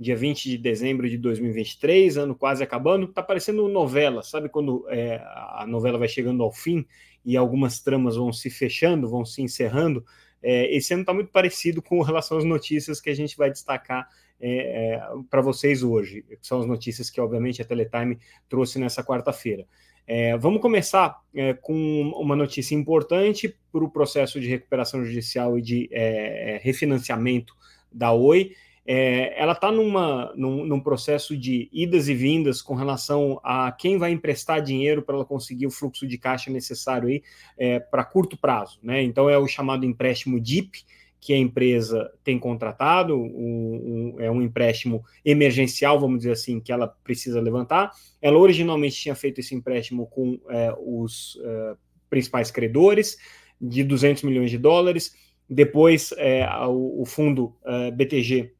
dia 20 de dezembro de 2023, ano quase acabando. Tá parecendo novela, sabe quando é, a novela vai chegando ao fim e algumas tramas vão se fechando, vão se encerrando? É, esse ano está muito parecido com relação às notícias que a gente vai destacar é, é, para vocês hoje, que são as notícias que, obviamente, a Teletime trouxe nessa quarta-feira. É, vamos começar é, com uma notícia importante para o processo de recuperação judicial e de é, refinanciamento da Oi é, ela está num, num processo de idas e vindas com relação a quem vai emprestar dinheiro para ela conseguir o fluxo de caixa necessário aí é, para curto prazo, né? Então é o chamado empréstimo DIP que a empresa tem contratado, um, um, é um empréstimo emergencial, vamos dizer assim, que ela precisa levantar. Ela originalmente tinha feito esse empréstimo com é, os é, principais credores de 200 milhões de dólares. Depois, é, o, o, fundo é, BTG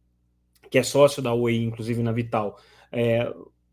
que é sócio da Oi, inclusive na Vital, é,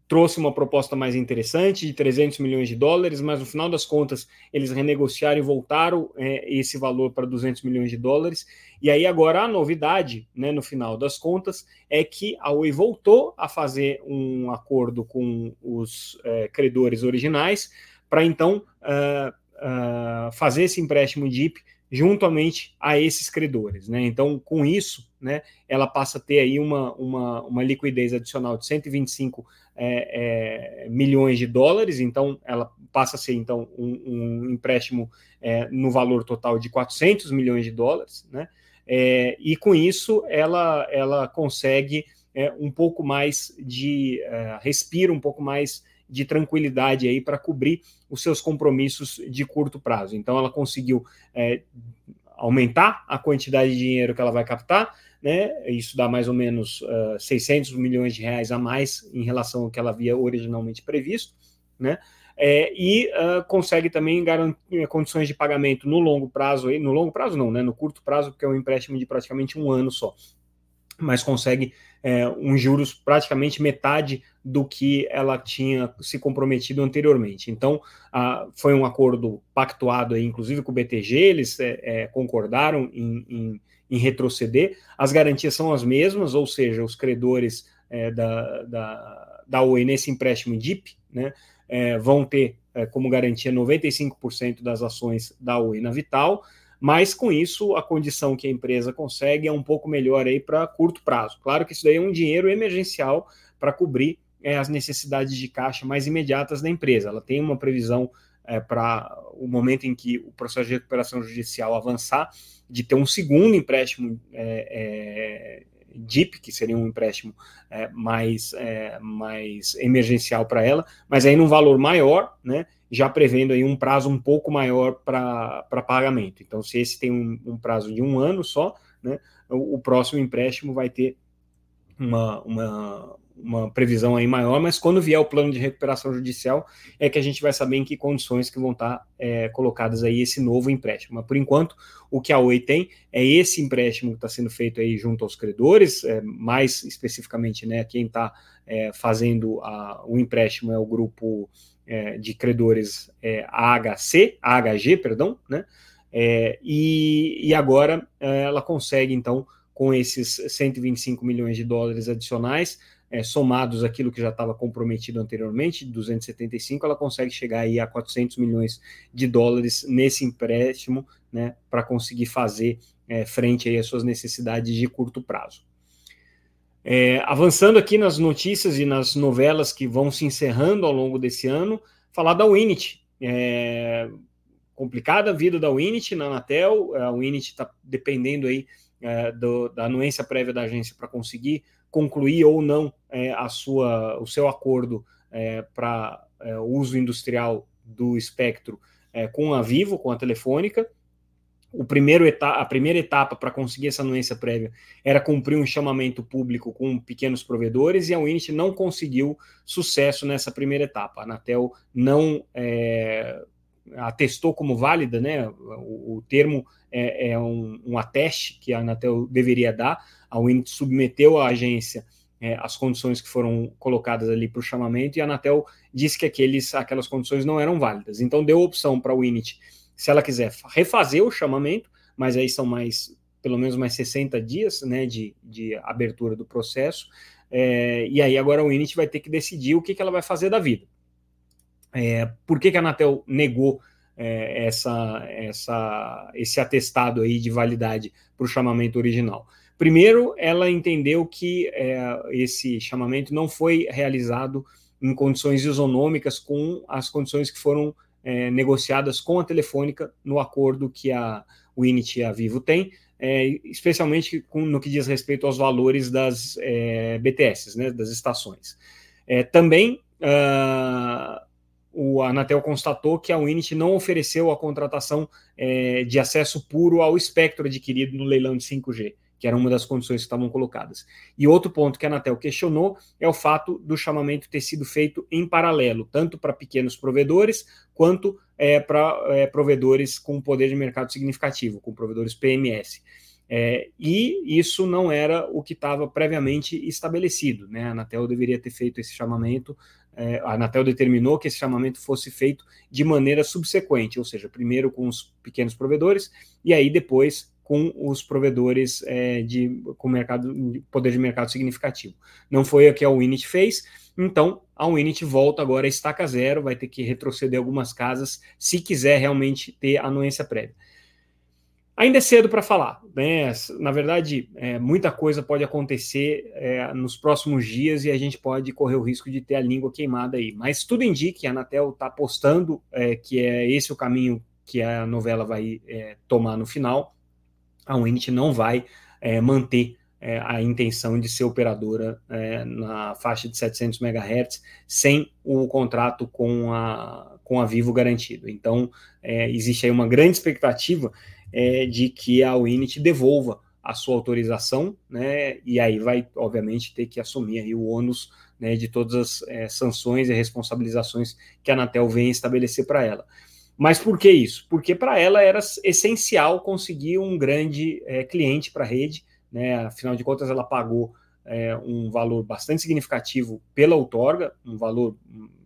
trouxe uma proposta mais interessante de 300 milhões de dólares, mas no final das contas eles renegociaram e voltaram é, esse valor para 200 milhões de dólares. E aí agora a novidade, né, no final das contas, é que a Oi voltou a fazer um acordo com os é, credores originais para então uh, uh, fazer esse empréstimo DIP juntamente a esses credores. Né? Então, com isso, né, ela passa a ter aí uma, uma, uma liquidez adicional de 125 é, é, milhões de dólares, então ela passa a ser então um, um empréstimo é, no valor total de 400 milhões de dólares, né? É, e com isso ela, ela consegue é, um pouco mais de é, respira um pouco mais de tranquilidade aí para cobrir os seus compromissos de curto prazo. Então, ela conseguiu é, aumentar a quantidade de dinheiro que ela vai captar, né? Isso dá mais ou menos uh, ah, 600 milhões de reais a mais em relação ao que ela havia originalmente previsto, né? É, e uh, consegue também garantir condições de pagamento no longo prazo, no longo prazo não, né? No curto prazo, porque é um empréstimo de praticamente um ano só mas consegue é, juros praticamente metade do que ela tinha se comprometido anteriormente. Então, a, foi um acordo pactuado, aí, inclusive com o BTG, eles é, é, concordaram em, em, em, retroceder. As garantias são as mesmas, ou seja, os credores é, da, da, da Oi nesse empréstimo DIP né, é, vão ter é, como garantia 95% das ações da Oi na Vital mas com isso a condição que a empresa consegue é um pouco melhor aí para curto prazo. Claro que isso daí é um dinheiro emergencial para cobrir é, as necessidades de caixa mais imediatas da empresa. Ela tem uma previsão é, para o momento em que o processo de recuperação judicial avançar, de ter um segundo empréstimo é, é DIP, que seria um empréstimo é, mais, é, mais emergencial para ela, mas aí num valor maior, né? Já prevendo aí um prazo um pouco maior para pagamento. Então, se esse tem um, um, prazo de um ano só, né, o, o próximo empréstimo vai ter uma, uma, uma previsão aí maior, mas quando vier o plano de recuperação judicial é que a gente vai saber em que condições que vão estar é, colocadas aí esse novo empréstimo. Mas por enquanto, o que a Oi tem é esse empréstimo que está sendo feito aí junto aos credores, é, mais especificamente, né, quem está é, fazendo a, o empréstimo é o grupo é, de credores é, AHC, AHG, perdão, né? É, e, e agora é, ela consegue, então, com esses 125 milhões de dólares adicionais, é, somados aquilo que já estava comprometido anteriormente, 275, ela consegue chegar aí a 400 milhões de dólares nesse empréstimo, né, para conseguir fazer é, frente aí às suas necessidades de curto prazo. É, avançando aqui nas notícias e nas novelas que vão se encerrando ao longo desse ano, falar da Winit. É, complicada a vida da Winit na Anatel, a Winit está dependendo aí é, do, da anuência prévia da agência para conseguir concluir ou não é, a sua, o seu acordo é, para é, uso industrial do espectro com a Vivo, com a Telefônica. O primeiro a primeira etapa para conseguir essa anuência prévia era cumprir um chamamento público com pequenos provedores e a Winit não conseguiu sucesso nessa primeira etapa. A Anatel não é, atestou como válida, né? O, o termo é, é um, um, ateste que a Anatel deveria dar. A Winit submeteu à agência é, as condições que foram colocadas ali para o chamamento e a Anatel disse que aqueles, aquelas condições não eram válidas. Então deu opção para a Winit se ela quiser refazer o chamamento, mas aí são mais, pelo menos mais 60 dias né, de, de abertura do processo, é, e aí agora o Init vai ter que decidir o que, que ela vai fazer da vida. É, por que, que a Anatel negou é, essa, essa, esse atestado aí de validade para o chamamento original? Primeiro, ela entendeu que é, esse chamamento não foi realizado em condições isonômicas com as condições que foram é, negociadas com a Telefônica no acordo que a Winit e a Vivo têm, é, especialmente com, no que diz respeito aos valores das é, BTS, né, das estações. É, também uh, o Anatel constatou que a Winit não ofereceu a contratação é, de acesso puro ao espectro adquirido no leilão de 5G que era uma das condições que estavam colocadas. E outro ponto que a Anatel questionou é o fato do chamamento ter sido feito em paralelo, tanto para pequenos provedores quanto é, para é, provedores com poder de mercado significativo, com provedores PMS. É, e isso não era o que estava previamente estabelecido. Né? A Anatel deveria ter feito esse chamamento, é, a Anatel determinou que esse chamamento fosse feito de maneira subsequente, ou seja, primeiro com os pequenos provedores e aí depois com os provedores é, de com mercado, poder de mercado significativo. Não foi o que a Winit fez, então a Winit volta agora a estaca zero, vai ter que retroceder algumas casas se quiser realmente ter anuência prévia. Ainda é cedo para falar, né? Na verdade, é, muita coisa pode acontecer é, nos próximos dias e a gente pode correr o risco de ter a língua queimada aí. Mas tudo indica a Anatel está apostando é, que é esse o caminho que a novela vai é, tomar no final a Winit não vai é, manter é, a intenção de ser operadora é, na faixa de 700 MHz sem o contrato com a, com a Vivo garantido. Então, é, existe aí uma grande expectativa é, de que a Winit devolva a sua autorização, né, e aí vai, obviamente, ter que assumir aí o ônus né, de todas as é, sanções e responsabilizações que a Anatel vem estabelecer para ela. Mas por que isso? Porque para ela era essencial conseguir um grande é, cliente para a rede, né? afinal de contas, ela pagou é, um valor bastante significativo pela outorga, um valor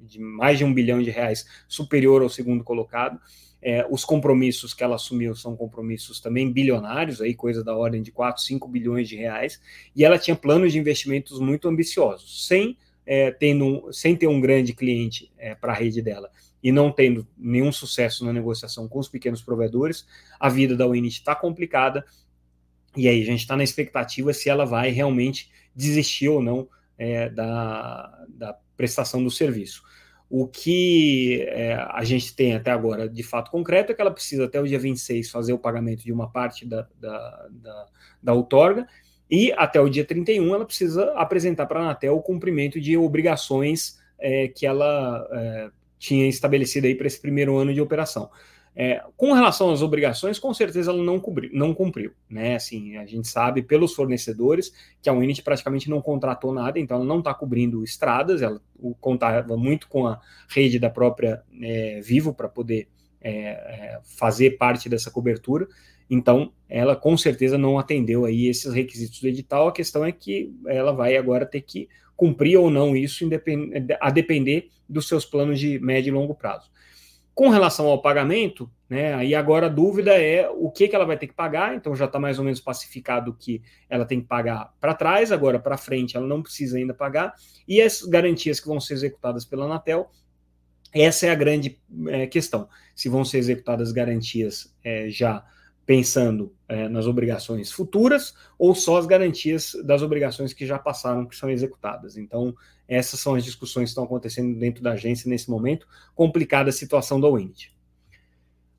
de mais de um bilhão de reais superior ao segundo colocado. É, os compromissos que ela assumiu são compromissos também bilionários, aí coisa da ordem de 4, 5 bilhões de reais, e ela tinha planos de investimentos muito ambiciosos, sem, é, tendo, sem ter um grande cliente é, para a rede dela e não tendo nenhum sucesso na negociação com os pequenos provedores, a vida da Winit está complicada. E aí a gente está na expectativa se ela vai realmente desistir ou não é, da, da prestação do serviço. O que é, a gente tem até agora de fato concreto é que ela precisa até o dia 26 fazer o pagamento de uma parte da, da, da, da outorga e até o dia 31 ela precisa apresentar para a Anatel o cumprimento de obrigações é, que ela é, tinha estabelecido aí para esse primeiro ano de operação. É, com relação às obrigações, com certeza ela não, cumpriu, não cumpriu, né? Assim, a gente sabe pelos fornecedores que a Unity praticamente não contratou nada, então ela não está cobrindo estradas, ela contava muito com a rede da própria é, Vivo para poder é, é, fazer parte dessa cobertura. Então, ela com certeza não atendeu aí esses requisitos do edital. A questão é que ela vai agora ter que cumprir ou não isso, a depender dos seus planos de médio e longo prazo. Com relação ao pagamento, né, aí agora a dúvida é o que, que ela vai ter que pagar, então já está mais ou menos pacificado que ela tem que pagar para trás, agora para frente ela não precisa ainda pagar, e as garantias que vão ser executadas pela Anatel, essa é a grande é, questão. Se vão ser executadas garantias é, já pensando é, nas obrigações futuras ou só as garantias das obrigações que já passaram, que são executadas. Então, essas são as discussões que estão acontecendo dentro da agência nesse momento, complicada a situação da Wind.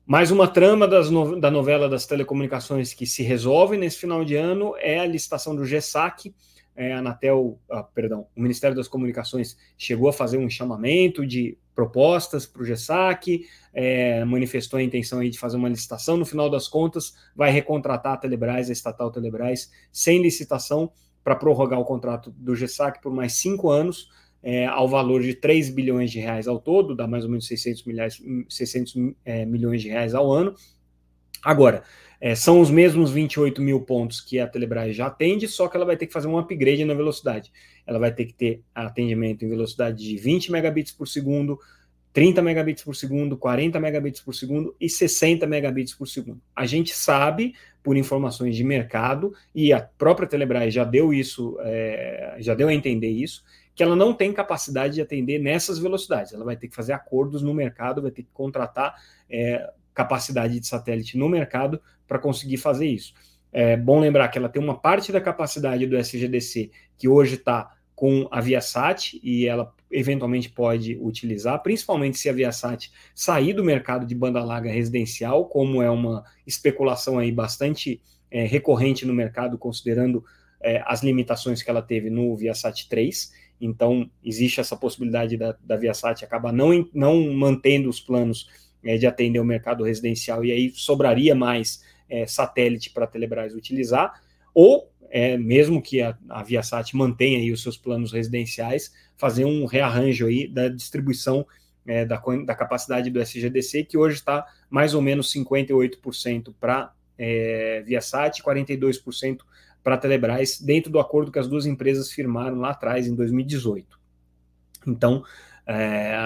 Mais uma trama no, da novela das telecomunicações que se resolve nesse final de ano é a licitação do GESAC é, a Anatel, ah, perdão, o Ministério das Comunicações chegou a fazer um chamamento de propostas para o GESAC, é, manifestou a intenção aí de fazer uma licitação, no final das contas vai recontratar a Telebrás, a estatal Telebrás, sem licitação, para prorrogar o contrato do GESAC por mais cinco anos, é, ao valor de 3 bilhões de reais ao todo, dá mais ou menos 600, milhares, 600 é, milhões de reais ao ano. Agora, é, são os mesmos 28 mil pontos que a Telebrás já atende, só que ela vai ter que fazer um upgrade na velocidade. Ela vai ter que ter atendimento em velocidade de 20 megabits por segundo, 30 megabits por segundo, 40 megabits por segundo e 60 megabits por segundo. A gente sabe, por informações de mercado, e a própria Telebrás já deu isso, é, já deu a entender isso, que ela não tem capacidade de atender nessas velocidades. Ela vai ter que fazer acordos no mercado, vai ter que contratar é, capacidade de satélite no mercado para conseguir fazer isso. É bom lembrar que ela tem uma parte da capacidade do SGDC que hoje está com a Viasat e ela eventualmente pode utilizar, principalmente se a Viasat sair do mercado de banda larga residencial, como é uma especulação aí bastante é, recorrente no mercado, considerando é, as limitações que ela teve no Viasat 3. Então, existe essa possibilidade da, da Viasat acabar não, não mantendo os planos é, de atender o mercado residencial, e aí sobraria mais é, satélite para a Telebrás utilizar, ou é, mesmo que a, a Viasat mantenha aí os seus planos residenciais, fazer um rearranjo aí da distribuição é, da, da, capacidade do SGDC, que hoje está mais ou menos 58% para é, Viasat e 42% para a Telebrás, dentro do acordo que as duas empresas firmaram lá atrás, em 2018. Então, é,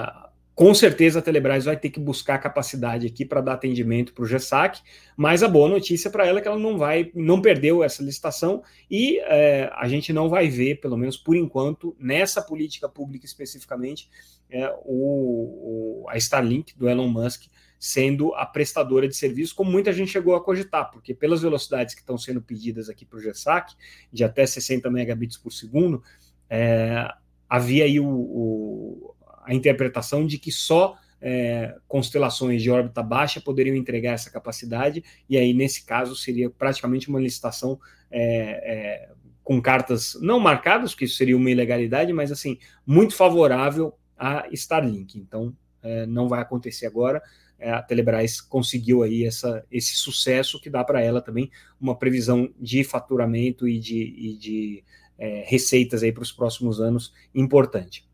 com certeza a Telebrás vai ter que buscar capacidade aqui para dar atendimento para o GESAC, mas a boa notícia para ela é que ela não vai, não perdeu essa licitação e é, a gente não vai ver, pelo menos por enquanto, nessa política pública especificamente, é, o, o, a Starlink do Elon Musk sendo a prestadora de serviço, como muita gente chegou a cogitar, porque pelas velocidades que estão sendo pedidas aqui para o GESAC, de até 60 megabits por segundo, é, havia aí o, o a interpretação de que só é, constelações de órbita baixa poderiam entregar essa capacidade, e aí, nesse caso, seria praticamente uma licitação é, é, com cartas não marcadas, que isso seria uma ilegalidade, mas assim, muito favorável a Starlink. Então, é, não vai acontecer agora. É, a Telebrás conseguiu aí essa, esse sucesso que dá para ela também uma previsão de faturamento e de, e de é, receitas aí para os próximos anos importante.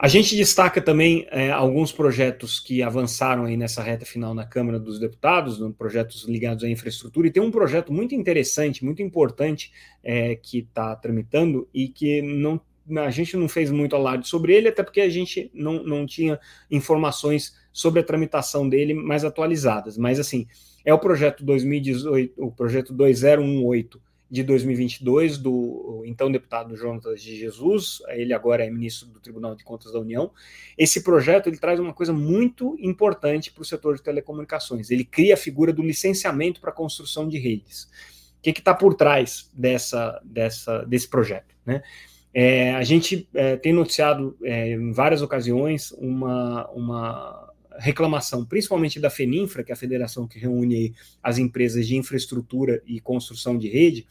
A gente destaca também é, alguns projetos que avançaram aí nessa reta final na Câmara dos Deputados, projetos ligados à infraestrutura, e tem um projeto muito interessante, muito importante, é, que está tramitando e que não, a gente não fez muito alarde sobre ele, até porque a gente não, não tinha informações sobre a tramitação dele mais atualizadas. Mas, assim, é o projeto 2018, o projeto 2018 de 2022 do então deputado Jonatas de Jesus, ele agora é ministro do Tribunal de Contas da União. Esse projeto ele traz uma coisa muito importante para o setor de telecomunicações. Ele cria a figura do licenciamento para construção de redes. O que está por trás dessa, dessa, desse projeto? Né? É, a gente é, tem noticiado é, em várias ocasiões uma, uma reclamação, principalmente da FENINFRA, que é a federação que reúne as empresas de infraestrutura e construção de rede,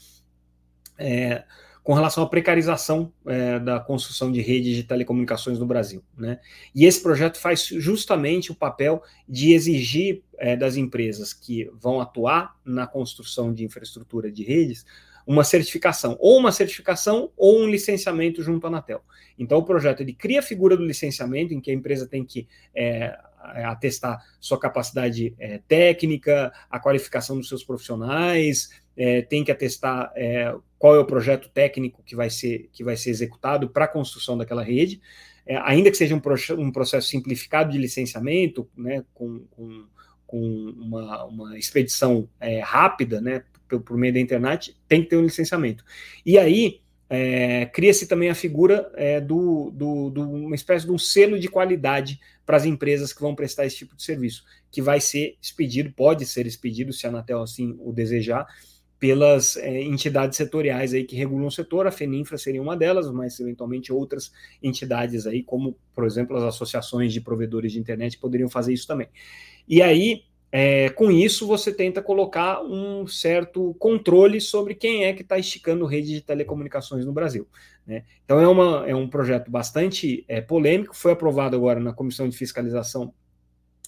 é, com relação à precarização é, da construção de redes de telecomunicações no Brasil. Né? E esse projeto faz justamente o papel de exigir é, das empresas que vão atuar na construção de infraestrutura de redes uma certificação, ou uma certificação ou um licenciamento junto à Anatel. Então, o projeto ele cria a figura do licenciamento, em que a empresa tem que é, é, atestar sua capacidade é, técnica, a qualificação dos seus profissionais, é, tem que atestar é, qual é o projeto técnico que vai ser, que vai ser executado para a construção daquela rede, é, ainda que seja um, um, processo simplificado de licenciamento, né, com, com, com uma, uma, expedição é, rápida, né, por, por meio da internet, tem que ter um licenciamento. E aí, é, cria-se também a figura é, do, do, do, uma espécie de um selo de qualidade para as empresas que vão prestar esse tipo de serviço, que vai ser expedido, pode ser expedido, se a Anatel assim o desejar, pelas é, entidades setoriais aí que regulam o setor, a FENINFRA seria uma delas, mas eventualmente outras entidades aí, como, por exemplo, as associações de provedores de internet, poderiam fazer isso também. E aí, é, com isso, você tenta colocar um certo controle sobre quem é que está esticando rede de telecomunicações no Brasil. Né? Então, é, uma, é um projeto bastante é, polêmico, foi aprovado agora na Comissão de Fiscalização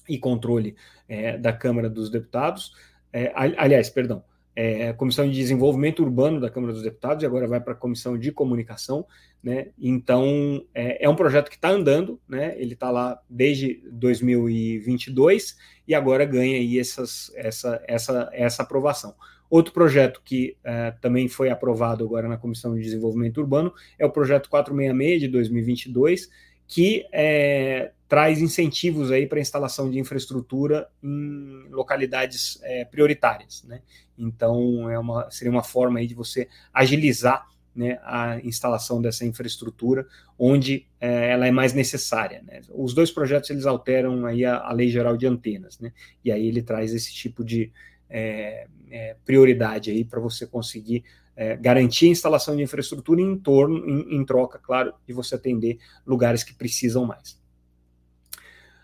e Controle é, da Câmara dos Deputados. É, aliás, perdão, é, Comissão de Desenvolvimento Urbano da Câmara dos Deputados, e agora vai para a Comissão de Comunicação. Né? Então, é, é um projeto que está andando, né? ele está lá desde 2022 e agora ganha aí essas, essa, essa, essa aprovação. Outro projeto que é, também foi aprovado agora na Comissão de Desenvolvimento Urbano é o projeto 466 de 2022, que é, traz incentivos aí para instalação de infraestrutura em localidades é, prioritárias, né? Então é uma, seria uma forma aí de você agilizar né, a instalação dessa infraestrutura onde é, ela é mais necessária. Né? Os dois projetos eles alteram aí a, a, lei geral de antenas, né? E aí ele traz esse tipo de é, é, prioridade aí para você conseguir é, garantir a instalação de infraestrutura em torno, em, em troca, claro, de você atender lugares que precisam mais.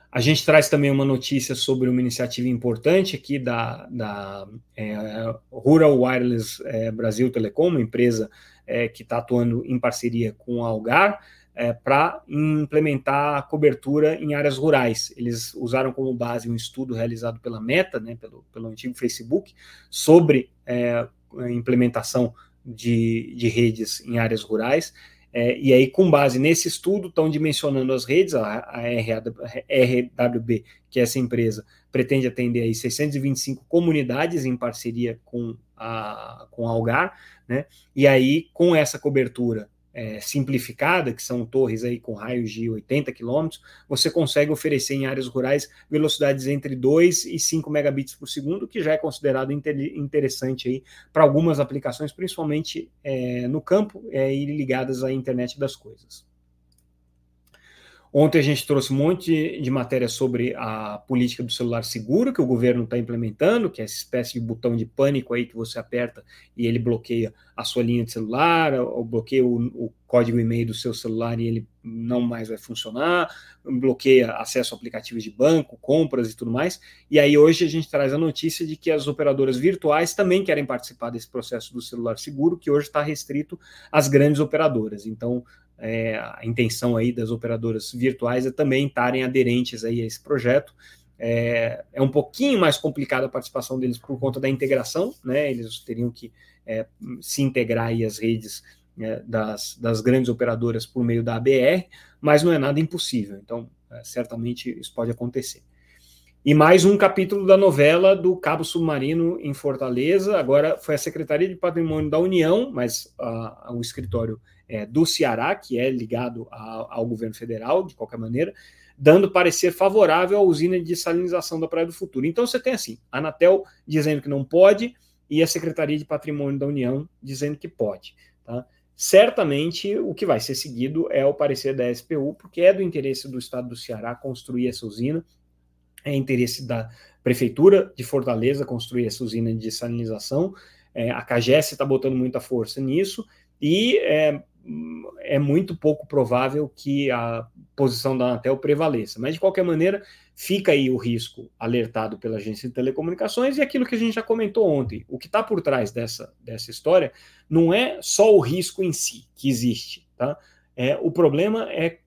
A gente traz também uma notícia sobre uma iniciativa importante aqui da, da é, Rural Wireless é, Brasil Telecom, uma empresa é, que está atuando em parceria com a Algar, é, para implementar cobertura em áreas rurais. Eles usaram como base um estudo realizado pela Meta, né, pelo, pelo antigo Facebook, sobre é, a implementação de, de redes em áreas rurais. É, e aí, com base nesse estudo, estão dimensionando as redes, a, a RWB, que é essa empresa, pretende atender aí 625 comunidades em parceria com a, com a Algar, né? E aí, com essa cobertura é, simplificada, que são torres aí com raios de 80 quilômetros, você consegue oferecer em áreas rurais velocidades entre 2 e 5 megabits por segundo, que já é considerado interessante aí para algumas aplicações, principalmente é, no campo é, e ligadas à internet das coisas. Ontem a gente trouxe um monte de matéria sobre a política do celular seguro que o governo está implementando, que é essa espécie de botão de pânico aí que você aperta e ele bloqueia a sua linha de celular, ou bloqueia o, o código e-mail do seu celular e ele não mais vai funcionar, bloqueia acesso a aplicativos de banco, compras e tudo mais. E aí hoje a gente traz a notícia de que as operadoras virtuais também querem participar desse processo do celular seguro, que hoje está restrito às grandes operadoras. Então, é, a intenção aí das operadoras virtuais é também estarem aderentes aí a esse projeto. É, é, um pouquinho mais complicada a participação deles por conta da integração, né? Eles teriam que é, se integrar aí às redes é, das, das grandes operadoras por meio da ABR, mas não é nada impossível. Então, é, certamente isso pode acontecer. E mais um capítulo da novela do Cabo Submarino em Fortaleza. Agora foi a Secretaria de Patrimônio da União, mas uh, o escritório é, do Ceará, que é ligado a, ao governo federal, de qualquer maneira, dando parecer favorável à usina de salinização da Praia do Futuro. Então você tem assim, a Anatel dizendo que não pode e a Secretaria de Patrimônio da União dizendo que pode. Tá? Certamente o que vai ser seguido é o parecer da SPU, porque é do interesse do Estado do Ceará construir essa usina, é interesse da Prefeitura de Fortaleza construir essa usina de salinização. É, a CAGES está botando muita força nisso, e é, é muito pouco provável que a posição da Anatel prevaleça. Mas, de qualquer maneira, fica aí o risco alertado pela agência de telecomunicações e aquilo que a gente já comentou ontem. O que está por trás dessa, dessa história não é só o risco em si que existe. Tá? É, o problema é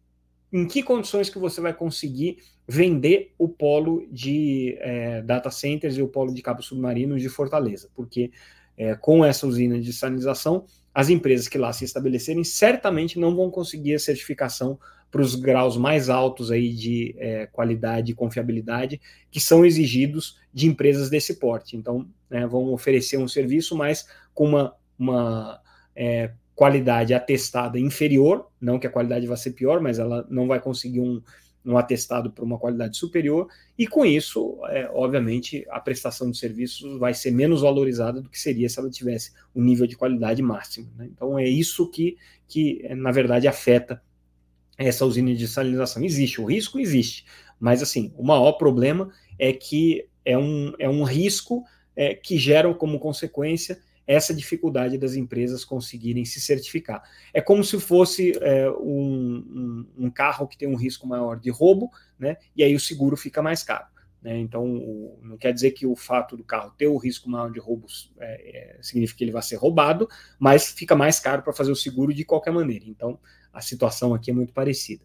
em que condições que você vai conseguir vender o polo de é, data centers e o polo de cabos submarinos de Fortaleza, porque é, com essa usina de sanitização, as empresas que lá se estabelecerem certamente não vão conseguir a certificação para os graus mais altos aí de é, qualidade e confiabilidade que são exigidos de empresas desse porte. Então, né, vão oferecer um serviço, mas com uma, uma é, qualidade atestada inferior, não que a qualidade vá ser pior, mas ela não vai conseguir um, um atestado para uma qualidade superior, e com isso, é, obviamente, a prestação de serviços vai ser menos valorizada do que seria se ela tivesse um nível de qualidade máximo. Né? Então, é isso que, que, é, na verdade, afeta essa usina de salinização. Existe, o risco existe, mas, assim, o maior problema é que é um, é um risco é, que gera como consequência essa dificuldade das empresas conseguirem se certificar. É como se fosse é, um, um, um, carro que tem um risco maior de roubo, né? E aí o seguro fica mais caro. Né? Então, o, não quer dizer que o fato do carro ter o risco maior de roubos é, é, significa que ele vai ser roubado, mas fica mais caro para fazer o seguro de qualquer maneira. Então, a situação aqui é muito parecida.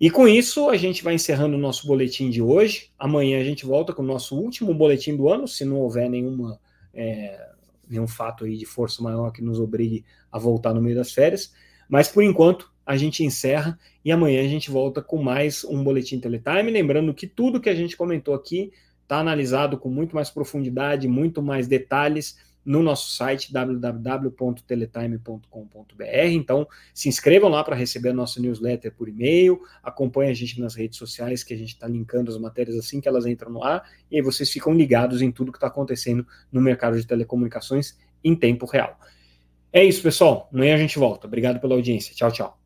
E com isso, a gente vai encerrando o nosso boletim de hoje. Amanhã a gente volta com o nosso último boletim do ano, se não houver nenhuma, é, nenhum fato aí de força maior que nos obrigue a voltar no meio das férias. Mas por enquanto, a gente encerra e amanhã a gente volta com mais um Boletim Teletime. Lembrando que tudo que a gente comentou aqui está analisado com muito mais profundidade, muito mais detalhes no nosso site www.teletime.com.br. Então, se inscrevam lá para receber a nossa newsletter por e-mail, acompanhem a gente nas redes sociais, que a gente está linkando as matérias assim que elas entram no ar, e aí vocês ficam ligados em tudo que está acontecendo no mercado de telecomunicações em tempo real. É isso, pessoal. Amanhã a gente volta. Obrigado pela audiência. Tchau, tchau.